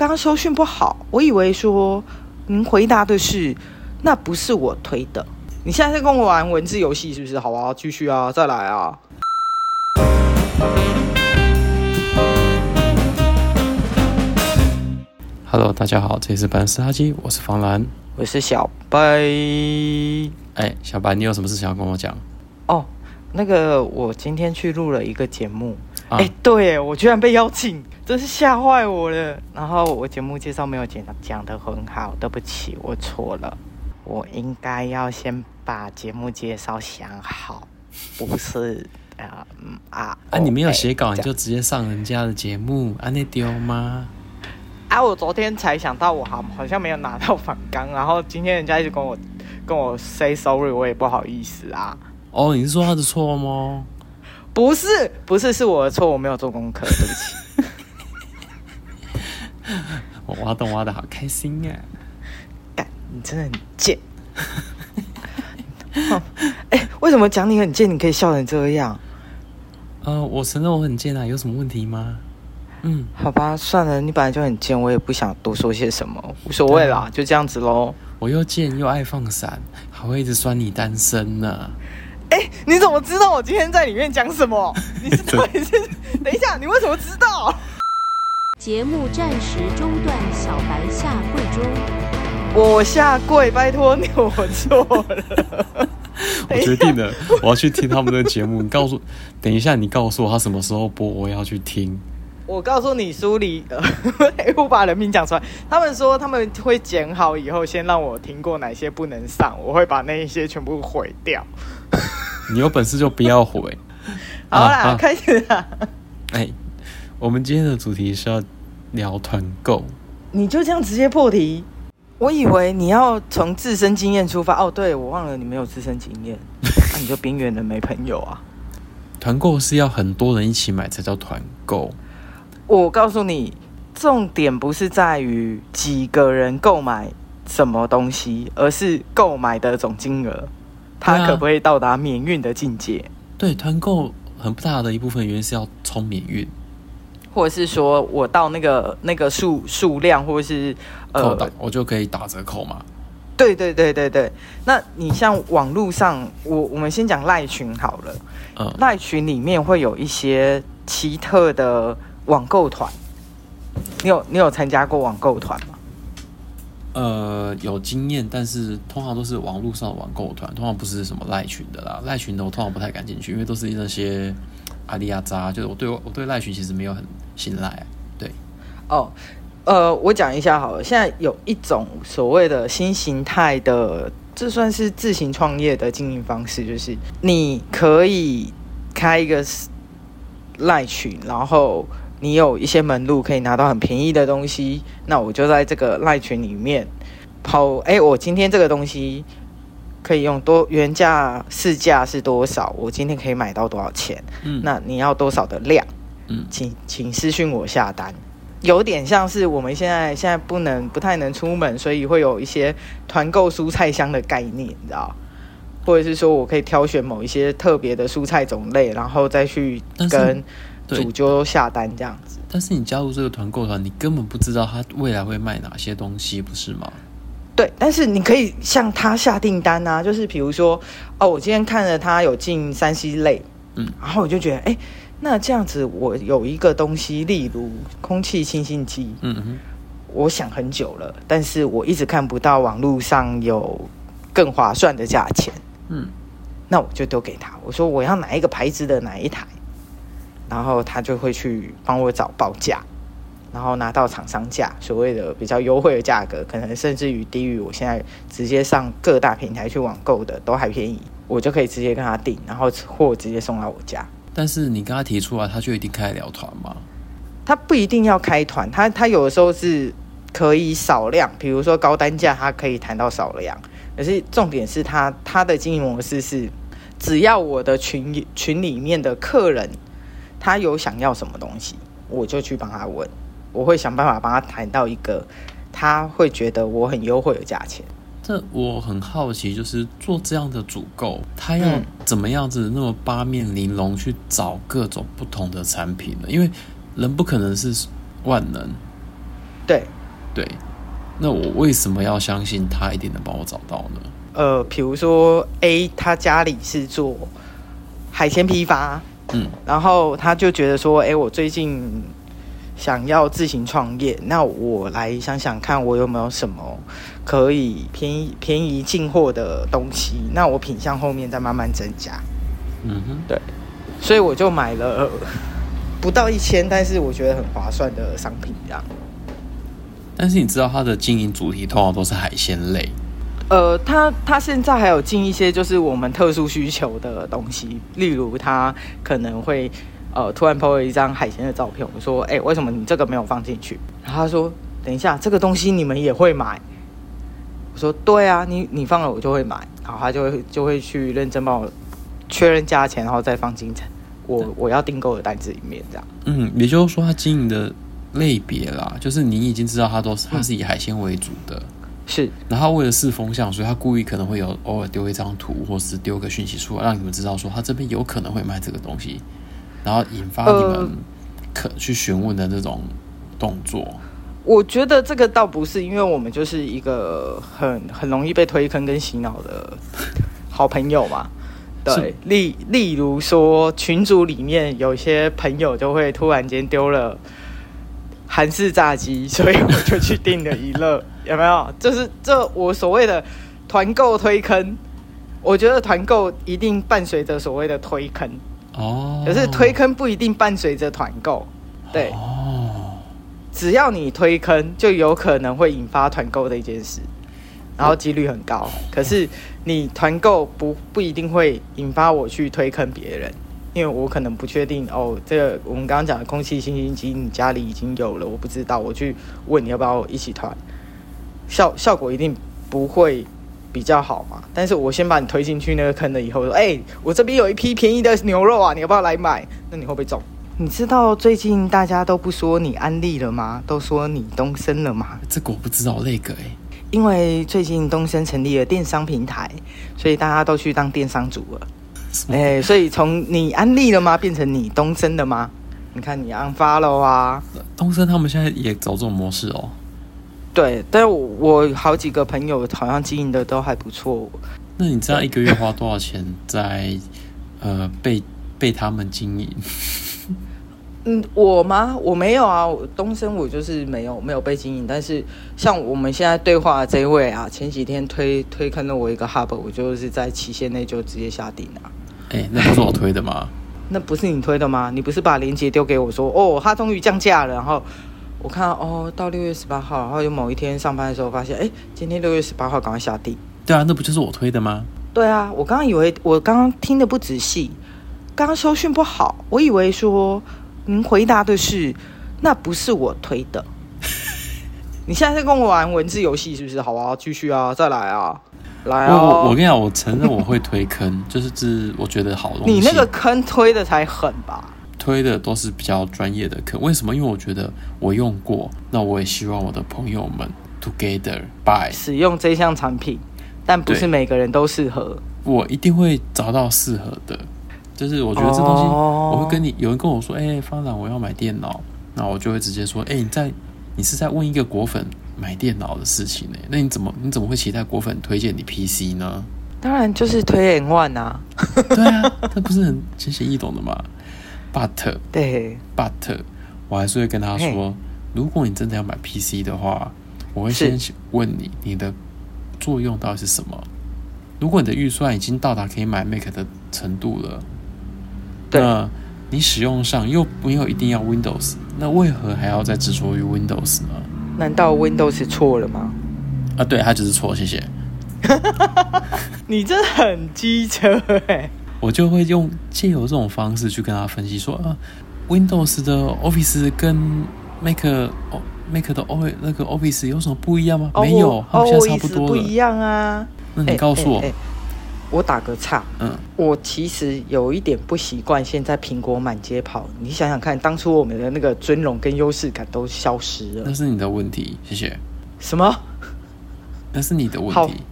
刚刚收讯不好，我以为说您回答的是那不是我推的。你现在在跟我玩文字游戏是不是？好啊，继续啊，再来啊。Hello，大家好，这里是白色垃圾，我是方兰，我是小白。哎，小白，你有什么事想要跟我讲？哦，那个，我今天去录了一个节目。哎、啊，对，我居然被邀请，真是吓坏我了。然后我节目介绍没有讲讲得很好，对不起，我错了。我应该要先把节目介绍想好，不是啊嗯啊啊！你没有写稿，你就直接上人家的节目，啊，你丢吗？啊！我昨天才想到，我好好像没有拿到反纲，然后今天人家一直跟我跟我 say sorry，我也不好意思啊。哦，你是说他的错吗？不是，不是，是我的错，我没有做功课，对不起。我挖洞挖的好开心呀！干，你真的很贱。哎、欸，为什么讲你很贱，你可以笑成这样？呃，我承认我很贱啊，有什么问题吗？嗯，好吧，算了，你本来就很贱，我也不想多说些什么，无所谓啦，就这样子喽。我又贱又爱放闪，还会一直酸你单身呢。哎、欸，你怎么知道我今天在里面讲什么？你是到底是？等一下，你为什么知道？节目暂时中断，小白下跪中。我下跪，拜托你，我错了。我决定了，我要去听他们的节目。你告诉，等一下，你告诉我他什么时候播，我要去听。我告诉你，书里呃，我把人名讲出来。他们说他们会剪好以后，先让我听过哪些不能上，我会把那一些全部毁掉。你有本事就不要回。好啦，啊、开始啦。哎、欸，我们今天的主题是要聊团购。你就这样直接破题？我以为你要从自身经验出发。哦，对，我忘了你没有自身经验，那、啊、你就边缘人没朋友啊。团购是要很多人一起买才叫团购。我告诉你，重点不是在于几个人购买什么东西，而是购买的总金额，它可不可以到达免运的境界？对，团购很大的一部分原因是要冲免运，或者是说我到那个那个数数量，或者是呃，我就可以打折扣嘛？对对对对对。那你像网络上，我我们先讲赖群好了，嗯，赖群里面会有一些奇特的。网购团，你有你有参加过网购团吗？呃，有经验，但是通常都是网络上的网购团，通常不是什么赖群的啦。赖群的我通常不太敢进去，因为都是那些阿里阿扎，就是我对我对赖群其实没有很信赖。对，哦，呃，我讲一下好了。现在有一种所谓的新形态的，这算是自行创业的经营方式，就是你可以开一个赖群，然后。你有一些门路可以拿到很便宜的东西，那我就在这个赖群里面抛。哎，我今天这个东西可以用多原价市价是多少？我今天可以买到多少钱？嗯，那你要多少的量？嗯，请请私讯我下单。有点像是我们现在现在不能不太能出门，所以会有一些团购蔬菜箱的概念，你知道？或者是说我可以挑选某一些特别的蔬菜种类，然后再去跟。主就下单这样子，但是你加入这个团购团，你根本不知道他未来会卖哪些东西，不是吗？对，但是你可以向他下订单啊，就是比如说，哦，我今天看了他有进三 C 类，嗯，然后我就觉得，哎，那这样子我有一个东西，例如空气清新机，嗯哼，我想很久了，但是我一直看不到网络上有更划算的价钱，嗯，那我就丢给他，我说我要哪一个牌子的哪一台。然后他就会去帮我找报价，然后拿到厂商价，所谓的比较优惠的价格，可能甚至于低于我现在直接上各大平台去网购的都还便宜，我就可以直接跟他订，然后货直接送到我家。但是你跟他提出来，他就一定开得了团吗？他不一定要开团，他他有的时候是可以少量，比如说高单价，他可以谈到少量。可是重点是他他的经营模式是，只要我的群群里面的客人。他有想要什么东西，我就去帮他问，我会想办法帮他谈到一个他会觉得我很优惠的价钱。这我很好奇，就是做这样的主购，他要怎么样子那么八面玲珑去找各种不同的产品呢？因为人不可能是万能。对对，那我为什么要相信他一定能帮我找到呢？呃，比如说 A 他家里是做海鲜批发，嗯，然后他就觉得说，哎，我最近想要自行创业，那我来想想看，我有没有什么可以便宜便宜进货的东西，那我品相后面再慢慢增加。嗯哼，对，所以我就买了不到一千，但是我觉得很划算的商品，这样。但是你知道它的经营主题通常都是海鲜类。呃，他他现在还有进一些就是我们特殊需求的东西，例如他可能会呃突然 po 了一张海鲜的照片，我说，哎、欸，为什么你这个没有放进去？然后他说，等一下，这个东西你们也会买？我说，对啊，你你放了我就会买。然后他就会就会去认真帮我确认价钱，然后再放进我我要订购的单子里面，这样。嗯，也就是说，他经营的类别啦，就是你已经知道他都是他是以海鲜为主的。嗯是，然后为了试风向，所以他故意可能会有偶尔丢一张图，或是丢个讯息出来，让你们知道说他这边有可能会卖这个东西，然后引发你们可去询问的这种动作。呃，我觉得这个倒不是，因为我们就是一个很很容易被推坑跟洗脑的好朋友嘛。对，例例如说群组里面有些朋友就会突然间丢了。韩式炸鸡，所以我就去订了一乐，有没有？就是这我所谓的团购推坑，我觉得团购一定伴随着所谓的推坑哦，可是推坑不一定伴随着团购，对哦，只要你推坑，就有可能会引发团购的一件事，然后几率很高。可是你团购不不一定会引发我去推坑别人。因为我可能不确定哦，这个我们刚刚讲的空气清新机，你家里已经有了，我不知道，我去问你要不要一起团，效效果一定不会比较好嘛。但是我先把你推进去那个坑了以后，说，哎，我这边有一批便宜的牛肉啊，你要不要来买？那你会不会中？你知道最近大家都不说你安利了吗？都说你东升了吗？这个我不知道那个哎，因为最近东升成立了电商平台，所以大家都去当电商主了。哎、欸，所以从你安利了吗，变成你东升了吗？你看你 unfollow 啊，东升他们现在也走这种模式哦。对，但是我我好几个朋友好像经营的都还不错。那你知道一个月花多少钱在呃被被他们经营？嗯，我吗？我没有啊，东升我就是没有没有被经营。但是像我们现在对话的这一位啊，前几天推推坑了我一个 hub，我就是在期限内就直接下定了。哎、欸，那不是我推的吗？那不是你推的吗？你不是把链接丢给我说，哦，他终于降价了。然后我看哦，到六月十八号，然后有某一天上班的时候发现，哎、欸，今天六月十八号，赶快下定。对啊，那不就是我推的吗？对啊，我刚刚以为我刚刚听的不仔细，刚刚收讯不好，我以为说您回答的是那不是我推的。你现在在跟我玩文字游戏是不是？好啊，继续啊，再来啊。来啊，我我跟你讲，我承认我会推坑，就是这我觉得好东西。你那个坑推的才狠吧？推的都是比较专业的课，为什么？因为我觉得我用过，那我也希望我的朋友们 together buy 使用这项产品，但不是每个人都适合。我一定会找到适合的，就是我觉得这东西，我会跟你有人跟我说，哎、欸，方长，我要买电脑，那我就会直接说，哎、欸，你在你是在问一个果粉。买电脑的事情呢？那你怎么你怎么会期待果粉推荐你 PC 呢？当然就是推 N One 啊。对啊，他不是很浅显易懂的吗？But 对，But 我还是会跟他说，如果你真的要买 PC 的话，我会先问你你的作用到底是什么。如果你的预算已经到达可以买 Mac 的程度了，那你使用上又没有一定要 Windows，那为何还要再执着于 Windows 呢？难道 Windows 错了吗？啊，对，它就是错，谢谢。你真的很机车哎！我就会用借由这种方式去跟他分析说啊，Windows 的 Office 跟 Mac Mac 的 O 那个 Office 有什么不一样吗？没有，他们现在差不多了。不一样啊！那你告诉我。欸欸欸我打个岔，嗯，我其实有一点不习惯，现在苹果满街跑。你想想看，当初我们的那个尊荣跟优势感都消失了。那是你的问题，谢谢。什么？那是你的问题，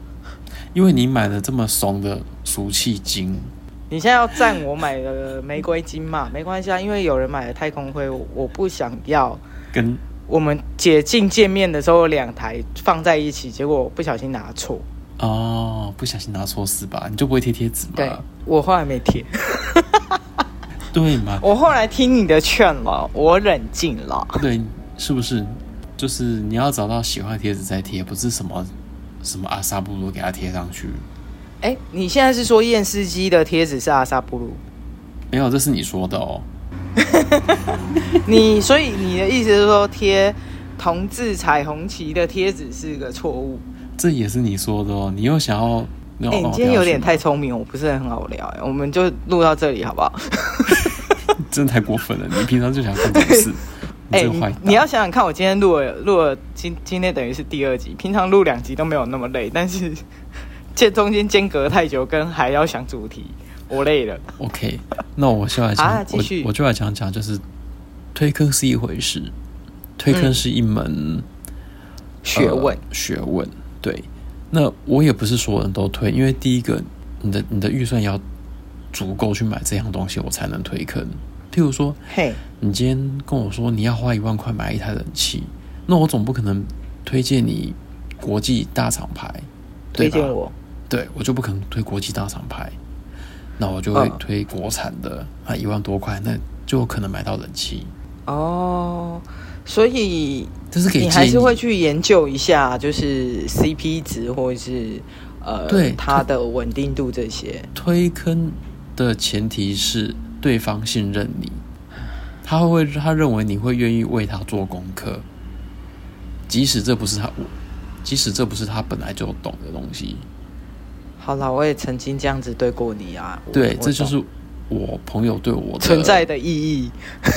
因为你买了这么怂的俗气金。你现在要赞我买的玫瑰金嘛？没关系啊，因为有人买了太空灰，我不想要跟我们解禁见面的时候，两台放在一起，结果不小心拿错。哦，不小心拿错是吧？你就不会贴贴纸吗？对，我后来没贴。对吗？我后来听你的劝了，我冷静了。对，是不是？就是你要找到喜欢的贴纸再贴，不是什么什么阿萨布鲁给它贴上去。哎，你现在是说验尸机的贴纸是阿萨布鲁？没有，这是你说的哦。你所以你的意思是说贴同志彩虹旗的贴纸是个错误？这也是你说的哦。你又想要？哎、欸，你今天有点太聪明，我不是很好聊。哎，我们就录到这里好不好？真的太过分了！你平常就想干这种事。哎、欸，你要想想看，我今天录了录了今今天等于是第二集，平常录两集都没有那么累，但是这中间间隔太久，跟还要想主题，我累了。OK，那我先来讲、啊，我我就来讲讲，就是推坑是一回事，推坑是一门、嗯呃、学问，学问。对，那我也不是所有人都推，因为第一个，你的你的预算要足够去买这样东西，我才能推坑。譬如说，嘿，你今天跟我说你要花一万块买一台冷气，那我总不可能推荐你国际大厂牌，对吧？推荐我，对，我就不可能推国际大厂牌，那我就会推国产的啊，一万多块，那就有可能买到冷气。哦，所以这是给你还是会去研究一下，就是 CP 值或者是呃，对它的稳定度这些。推坑的前提是。对方信任你，他会他认为你会愿意为他做功课，即使这不是他，即使这不是他本来就懂的东西。好了，我也曾经这样子对过你啊。对，这就是我朋友对我的存在的意义。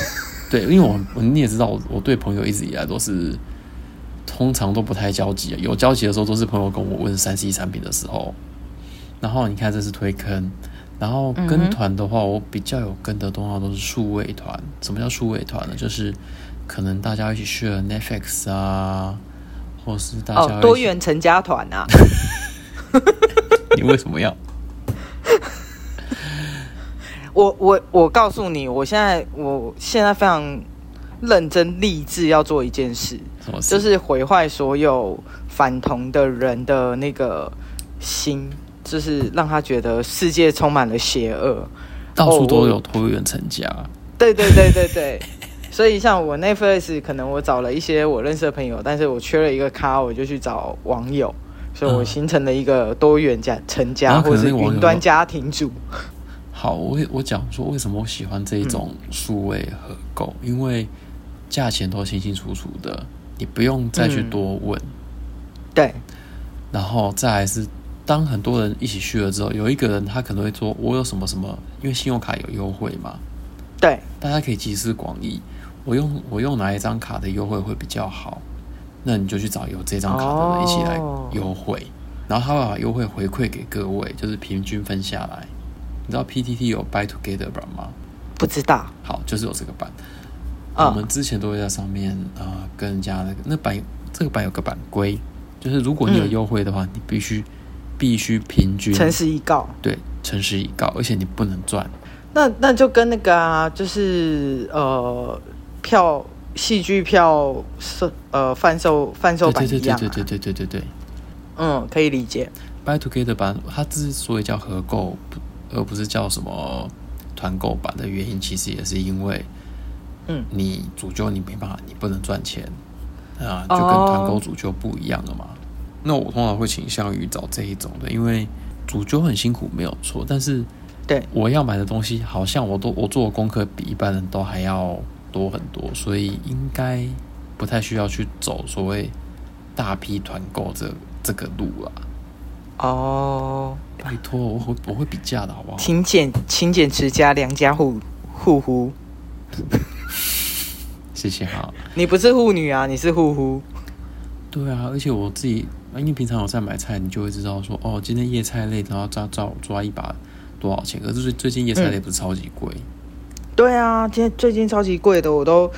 对，因为我你也知道，我我对朋友一直以来都是通常都不太交集，有交集的时候都是朋友跟我问三 C 产品的时候。然后你看，这是推坑。然后跟团的话，我比较有跟的，通常都是数位团。什么叫数位团呢？就是可能大家一起去了 Netflix 啊，或是大家、哦、多元成家团啊。你为什么要？我我我告诉你，我现在我现在非常认真立志要做一件事，什么事？就是毁坏所有反同的人的那个心。就是让他觉得世界充满了邪恶，到处都有多元成家。对对对对对，所以像我 Netflix 可能我找了一些我认识的朋友，但是我缺了一个咖，我就去找网友，所以我形成了一个多元家成家，或是云端家庭主。好，我我讲说为什么我喜欢这一种数位合购，嗯，因为价钱都清清楚楚的，你不用再去多问。嗯，对，然后再来是。当很多人一起去了之后，有一个人他可能会说：“我有什么什么，因为信用卡有优惠嘛。”对，大家可以集思广益。我用我用哪一张卡的优惠会比较好？那你就去找有这张卡的人一起来优惠，哦、然后他会把优惠回馈给各位，就是平均分下来。你知道 PTT 有 Buy Together 版吗？不知道。好，就是有这个版。哦、我们之前都会在上面啊、呃，跟人家那个那版这个版有个版规，就是如果你有优惠的话，嗯、你必须。必须平均诚实以告，对，诚实以告，而且你不能赚。那那就跟那个啊，就是呃，票戏剧票售呃贩售贩售版一样、啊。对对对对对对对对。嗯，可以理解。Buy Together 版，它之所以叫合购，而不是叫什么团购版的原因，其实也是因为，嗯，你主揪你没办法，你不能赚钱啊，就跟团购主揪不一样了嘛。哦那我通常会倾向于找这一种的，因为主揪很辛苦没有错，但是对我要买的东西，好像我都我做的功课比一般人都还要多很多，所以应该不太需要去走所谓大批团购这这个路了。哦，拜托，我会我会比价的好不好？勤俭勤俭持家，良家户户户。谢谢哈。你不是护女啊，你是护肤。对啊，而且我自己。因为平常我在买菜，你就会知道说，哦，今天叶菜类然后抓抓抓一把多少钱？可是最最近叶菜类不是超级贵？嗯。对啊，今天最近超级贵的，我都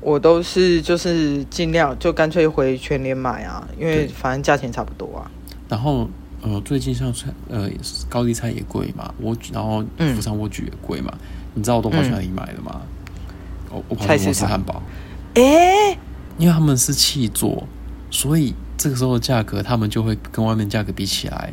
我都是就是尽量就干脆回全联买啊，因为反正价钱差不多啊。然后呃，最近像菜呃高丽菜也贵嘛，我然后福山莴苣也贵嘛，嗯，你知道我都跑去哪里买的吗？我我跑去摩斯汉堡。哎。因为他们是气做，所以这个时候的价格他们就会跟外面价格比起来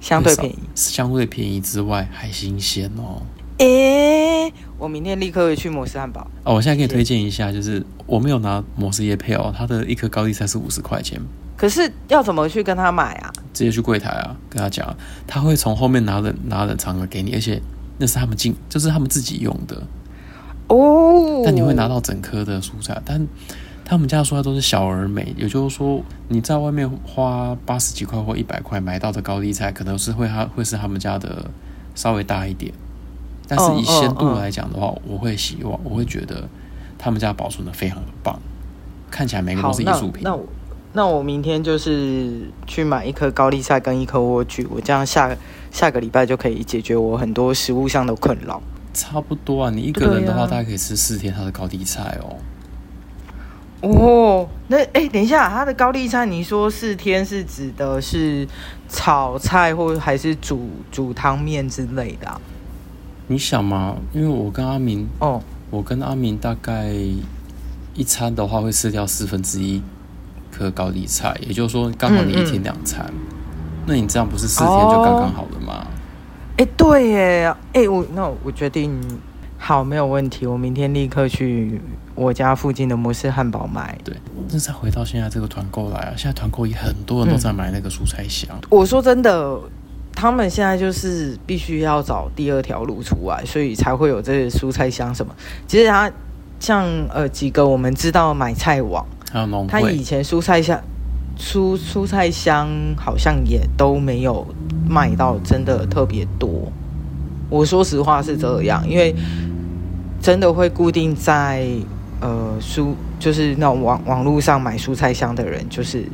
相对便宜，相对便宜之外还新鲜哦。诶、欸，我明天立刻会去摩斯汉堡哦。我现在给你推荐一下，就是我没有拿摩斯叶配哦，他的一颗高丽菜是五十块钱。可是要怎么去跟他买啊？直接去柜台啊，跟他讲，他会从后面拿冷拿冷藏的给你，而且那是他们进，就是他们自己用的哦。但你会拿到整颗的蔬菜，但他们家的蔬菜都是小而美，也就是说你在外面花八十几块或一百块买到的高丽菜，可能是会他会是他们家的稍微大一点。但是以鲜度来讲的话，oh, oh, oh. 我会希望，我会觉得他们家保存的非常的棒，看起来每个都是艺术品。那，那我那我明天就是去买一颗高丽菜跟一颗莴苣，我这样下下个礼拜就可以解决我很多食物上的困扰。差不多啊，你一个人的话，大概可以吃四天他的高丽菜哦。哦，那哎，等一下，他的高丽菜，你说四天是指的是炒菜，或还是煮煮汤面之类的啊？你想嘛，因为我跟阿明哦，我跟阿明大概一餐的话会吃掉四分之一颗高丽菜，也就是说刚好你一天两餐，嗯嗯，那你这样不是四天就刚刚好了吗？哎、哦，对耶，哎，我那我决定好，没有问题，我明天立刻去我家附近的摩斯汉堡买。对，那再回到现在这个团购来啊，现在团购也很多人都在买那个蔬菜箱。嗯、我说真的。他们现在就是必须要找第二条路出来，所以才会有这些蔬菜箱什么。其实他像呃几个我们知道买菜网，还有农，他以前蔬菜箱蔬蔬菜箱好像也都没有卖到真的特别多。我说实话是这样，因为真的会固定在呃蔬就是那种网网络上买蔬菜箱的人，就是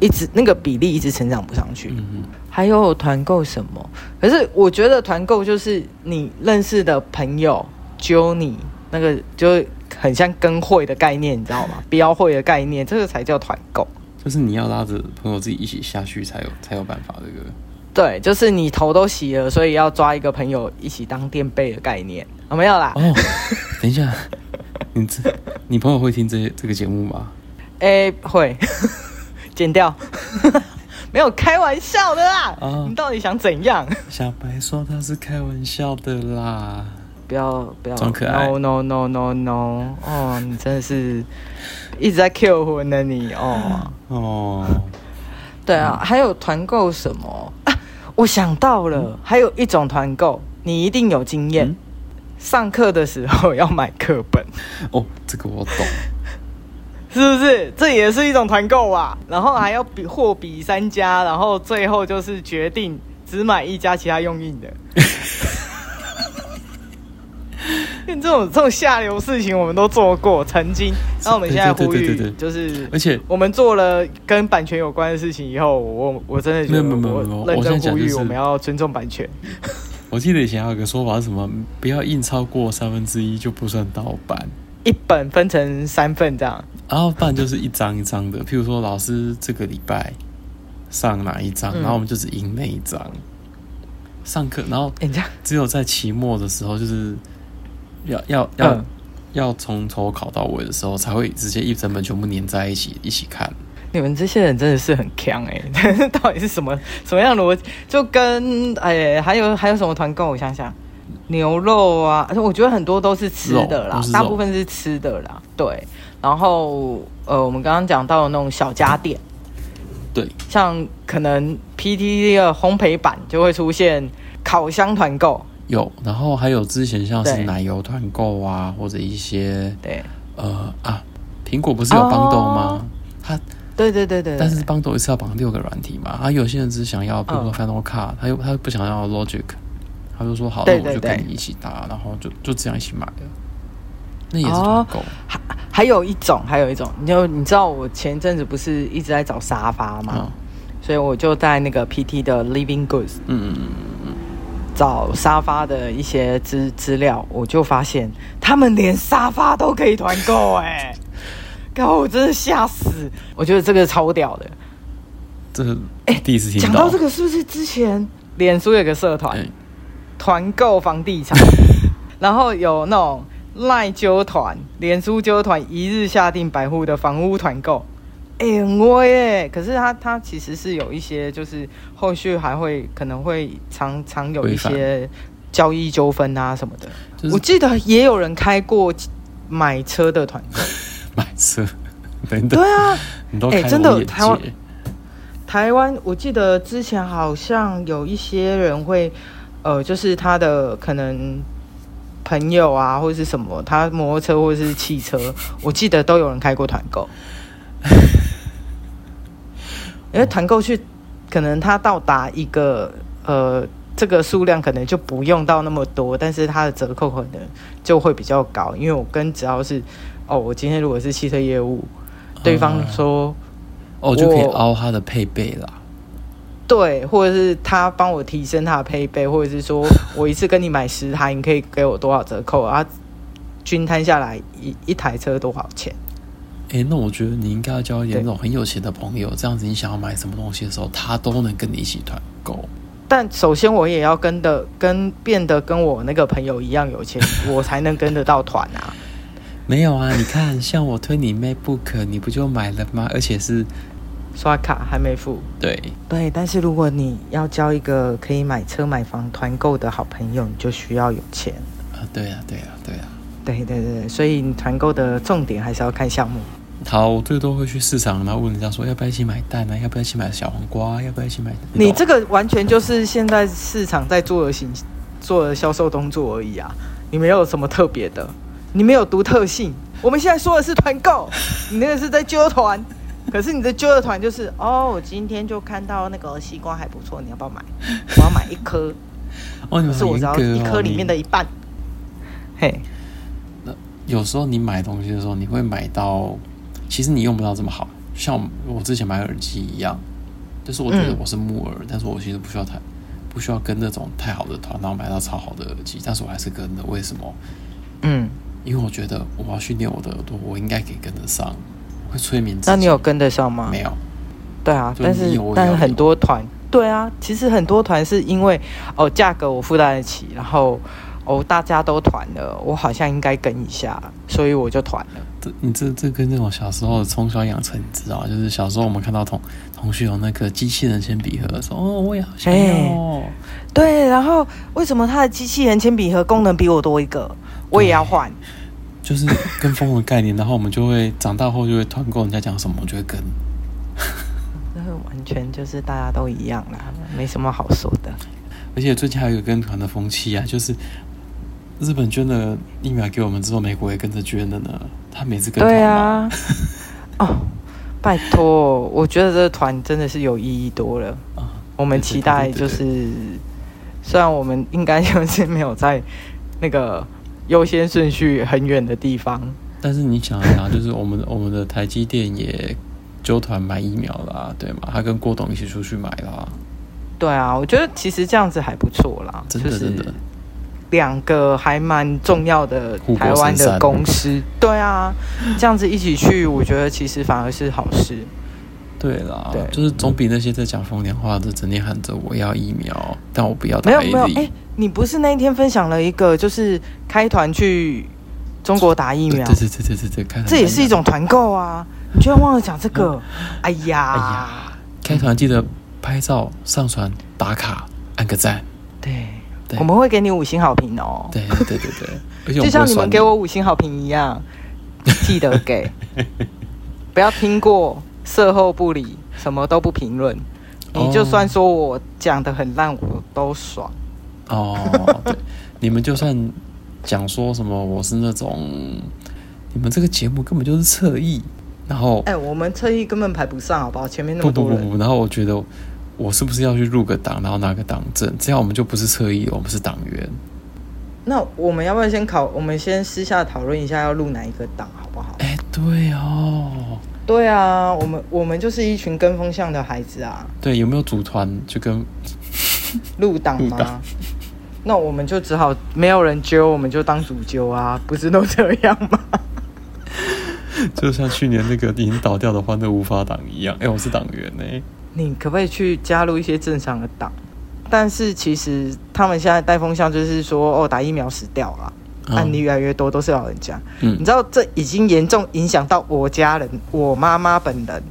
一直那个比例一直成长不上去。嗯还有团购什么？可是我觉得团购就是你认识的朋友揪你，那个就很像跟会的概念，你知道吗？标会的概念，这个才叫团购。就是你要拉着朋友自己一起下去才有才有办法。这个对，就是你头都洗了，所以要抓一个朋友一起当垫背的概念。有、哦、没有啦？哦，等一下，你这你朋友会听这这个节目吗？哎、欸，会，剪掉。没有开玩笑的啦！啊、你到底想怎样？小白说他是开玩笑的啦，不要不要装可爱。No no no no no！哦，你真的是一直在 Q 魂呢你哦哦。对啊，嗯、还有团购什么啊？我想到了，嗯、还有一种团购，你一定有经验。嗯、上课的时候要买课本。哦，这个我懂。是不是？这也是一种团购吧？然后还要比货比三家，然后最后就是决定只买一家，其他用印的。这种这种下流事情我们都做过，曾经。那我们现在呼吁，就是而且我们做了跟版权有关的事情以后，我我真的觉得我认真呼吁，我们要尊重版权。我记得以前还有个说法是什么？不要印超过三分之一就不算盗版。一本分成三份这样，然后不然就是一张一张的。譬如说老师这个礼拜上哪一张，嗯、然后我们就只赢那一张。上课，然后只有在期末的时候，就是要要要、嗯、要从头考到尾的时候，才会直接一整本全部粘在一起一起看。你们这些人真的是很强哎、到底是什么什么样的逻辑？就跟哎，还有还有什么团购？我想想。牛肉啊，而且我觉得很多都是吃的啦，大部分是吃的啦。对，然后呃，我们刚刚讲到的那种小家电，对，像可能 PTT 的烘焙版就会出现烤箱团购，有，然后还有之前像是奶油团购啊，或者一些对，呃啊，苹果不是有邦豆吗？它对对对对，但是邦豆一次要绑六个软体嘛，啊，有些人只想要比如说 Final Cut，他又他不想要 Logic。他就说好，那我就跟你一起搭，然后就就这样一起买的。那也是团购。还还有一种，还有一种，你就你知道我前阵子不是一直在找沙发吗？嗯、所以我就在那个 PT 的 Living Goods，嗯嗯嗯嗯，找沙发的一些资资料，我就发现他们连沙发都可以团购，哎，刚我真的吓死！我觉得这个超屌的。这是哎，第一次听到。讲到这个，是不是之前脸书有个社团？团购房地产，然后有那种赖揪团、脸书揪团，一日下定百户的房屋团购。哎、欸，很威耶！可是他他其实是有一些，就是后续还会可能会常常有一些交易纠纷啊什么的。就是、我记得也有人开过买车的团购，买车，等等。对啊，哎、欸，真的台湾台湾，我记得之前好像有一些人会，呃，就是他的可能朋友啊，或者是什么，他摩托车或者是汽车，我记得都有人开过团购。因为团购去，可能他到达一个呃这个数量，可能就不用到那么多，但是它的折扣可能就会比较高。因为我跟只要是哦，我今天如果是汽车业务，对方说哦，就可以凹他的配备啦。对，或者是他帮我提升他的配备，或者是说我一次跟你买十台，你可以给我多少折扣啊？均摊下来一一台车多少钱？哎、欸，那我觉得你应该要交一点那种很有钱的朋友，这样子你想要买什么东西的时候，他都能跟你一起团购。但首先我也要跟的跟变得跟我那个朋友一样有钱，我才能跟得到团啊。没有啊，你看，像我推你 MacBook，你不就买了吗？而且是刷卡还没付。对对，但是如果你要交一个可以买车买房团购的好朋友，你就需要有钱啊。对啊，对啊，对啊。对对对，所以你团购的重点还是要看项目。好，我最多会去市场，然后问人家说要不要一起买蛋呢？要不要一起买小黄瓜？要不要一起买？你这个完全就是现在市场在做的行做的销售动作而已啊！你没有什么特别的，你没有独特性。我们现在说的是团购，你那个是在揪团，可是你的揪的团就是哦，我今天就看到那个西瓜还不错，你要不要买？我要买一颗，哦，你是我只要一颗里面的一半，嘿。那有时候你买东西的时候，你会买到，其实你用不到这么好，像我之前买耳机一样，就是我觉得我是木耳，嗯、但是我其实不需要太不需要跟那种太好的团，然后买到超好的耳机，但是我还是跟的，为什么？嗯，因为我觉得我要训练我的耳朵，我应该可以跟得上，会催眠自己。那你有跟得上吗？没有。对啊，但是但是很多团，对啊，其实很多团是因为哦价格我负担得起，然后。哦，大家都团了，我好像应该跟一下，所以我就团了。这你这这跟那种小时候从小养成，你知道就是小时候我们看到同同学有那个机器人铅笔盒的时候，哦，我也好想要。欸、对，然后为什么他的机器人铅笔盒功能比我多一个？我也要换。就是跟风的概念，然后我们就会长大后就会团购，人家讲什么我就会跟。那完全就是大家都一样啦，没什么好说的。而且最近还有一个跟团的风气啊，就是。日本捐了疫苗给我们之后，美国也跟着捐了呢。他每次跟团，对啊，哦，拜托，我觉得这个团真的是有意义多了。啊，我们期待就是，对对对对，虽然我们应该就是没有在那个优先顺序很远的地方，但是你想一想，就是我们我们的台积电也揪团买疫苗啦，对吗？他跟郭董一起出去买啦。对啊，我觉得其实这样子还不错啦，真的真的。就是两个还蛮重要的台湾的公司，对啊，这样子一起去，我觉得其实反而是好事。对啦，对，就是总比那些在讲风凉话的，整天喊着我要疫苗，但我不要打。没有没有，哎、欸，你不是那一天分享了一个，就是开团去中国打疫苗？对对对对对对，开团这也是一种团购啊！你居然忘了讲这个？哎呀，哎呀，开团记得拍照、上传、打卡、按个赞。对。我们会给你五星好评哦。对对对对对，就像你们给我五星好评一样，记得给。不要听过售后不理，什么都不评论。你就算说我讲的很烂，我都爽。哦，对，你们就算讲说什么我是那种，你们这个节目根本就是侧翼。然后，哎，我们侧翼根本排不上，好不好？前面那么多人。不不不不，然后我觉得。我是不是要去入个党，然后拿个党证？这样我们就不是侧翼，我们是党员。那我们要不要先考？我们先私下讨论一下要入哪一个党，好不好？哎、欸，对哦，对啊，我们我们就是一群跟风向的孩子啊。对，有没有组团就跟 入党吗？那我们就只好没有人揪，我们就当主揪啊，不是都这样吗？就像去年那个已经倒掉的欢乐无法党一样。哎、欸，我是党员呢、欸。你可不可以去加入一些正常的党？但是其实他们现在带风向就是说，哦，打疫苗死掉了。案例越来越多，都是老人家。嗯，你知道这已经严重影响到我家人，我妈妈本人，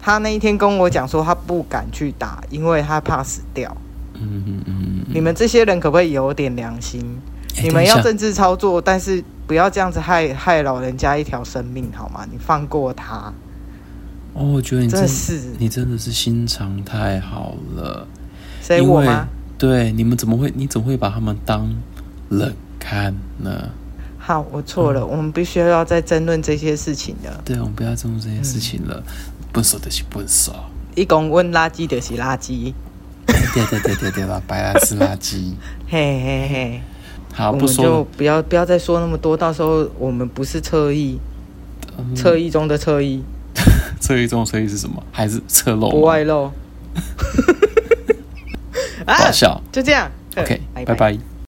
她那一天跟我讲说，她不敢去打，因为她怕死掉。嗯嗯嗯，你们这些人可不可以有点良心？你们要政治操作，但是不要这样子害害老人家一条生命，好吗？你放过他。哦，我觉得你真，真的是你真的是心肠太好了。所以我吗？对，你们怎么会？你怎么会把他们当人看呢？好，我错了。嗯、我们必须要再争论这些事情了。对，我们不要争论这些事情了。笨手的是笨手。一公问垃圾就是垃圾。对对对对对吧？白烂是垃圾。嘿嘿嘿。好，不说就不要不要再说那么多，到时候我们不是侧翼，侧翼、嗯、中的侧翼，侧翼中的侧翼是什么？还是侧漏？不外露。搞笑，就这样。OK，拜拜。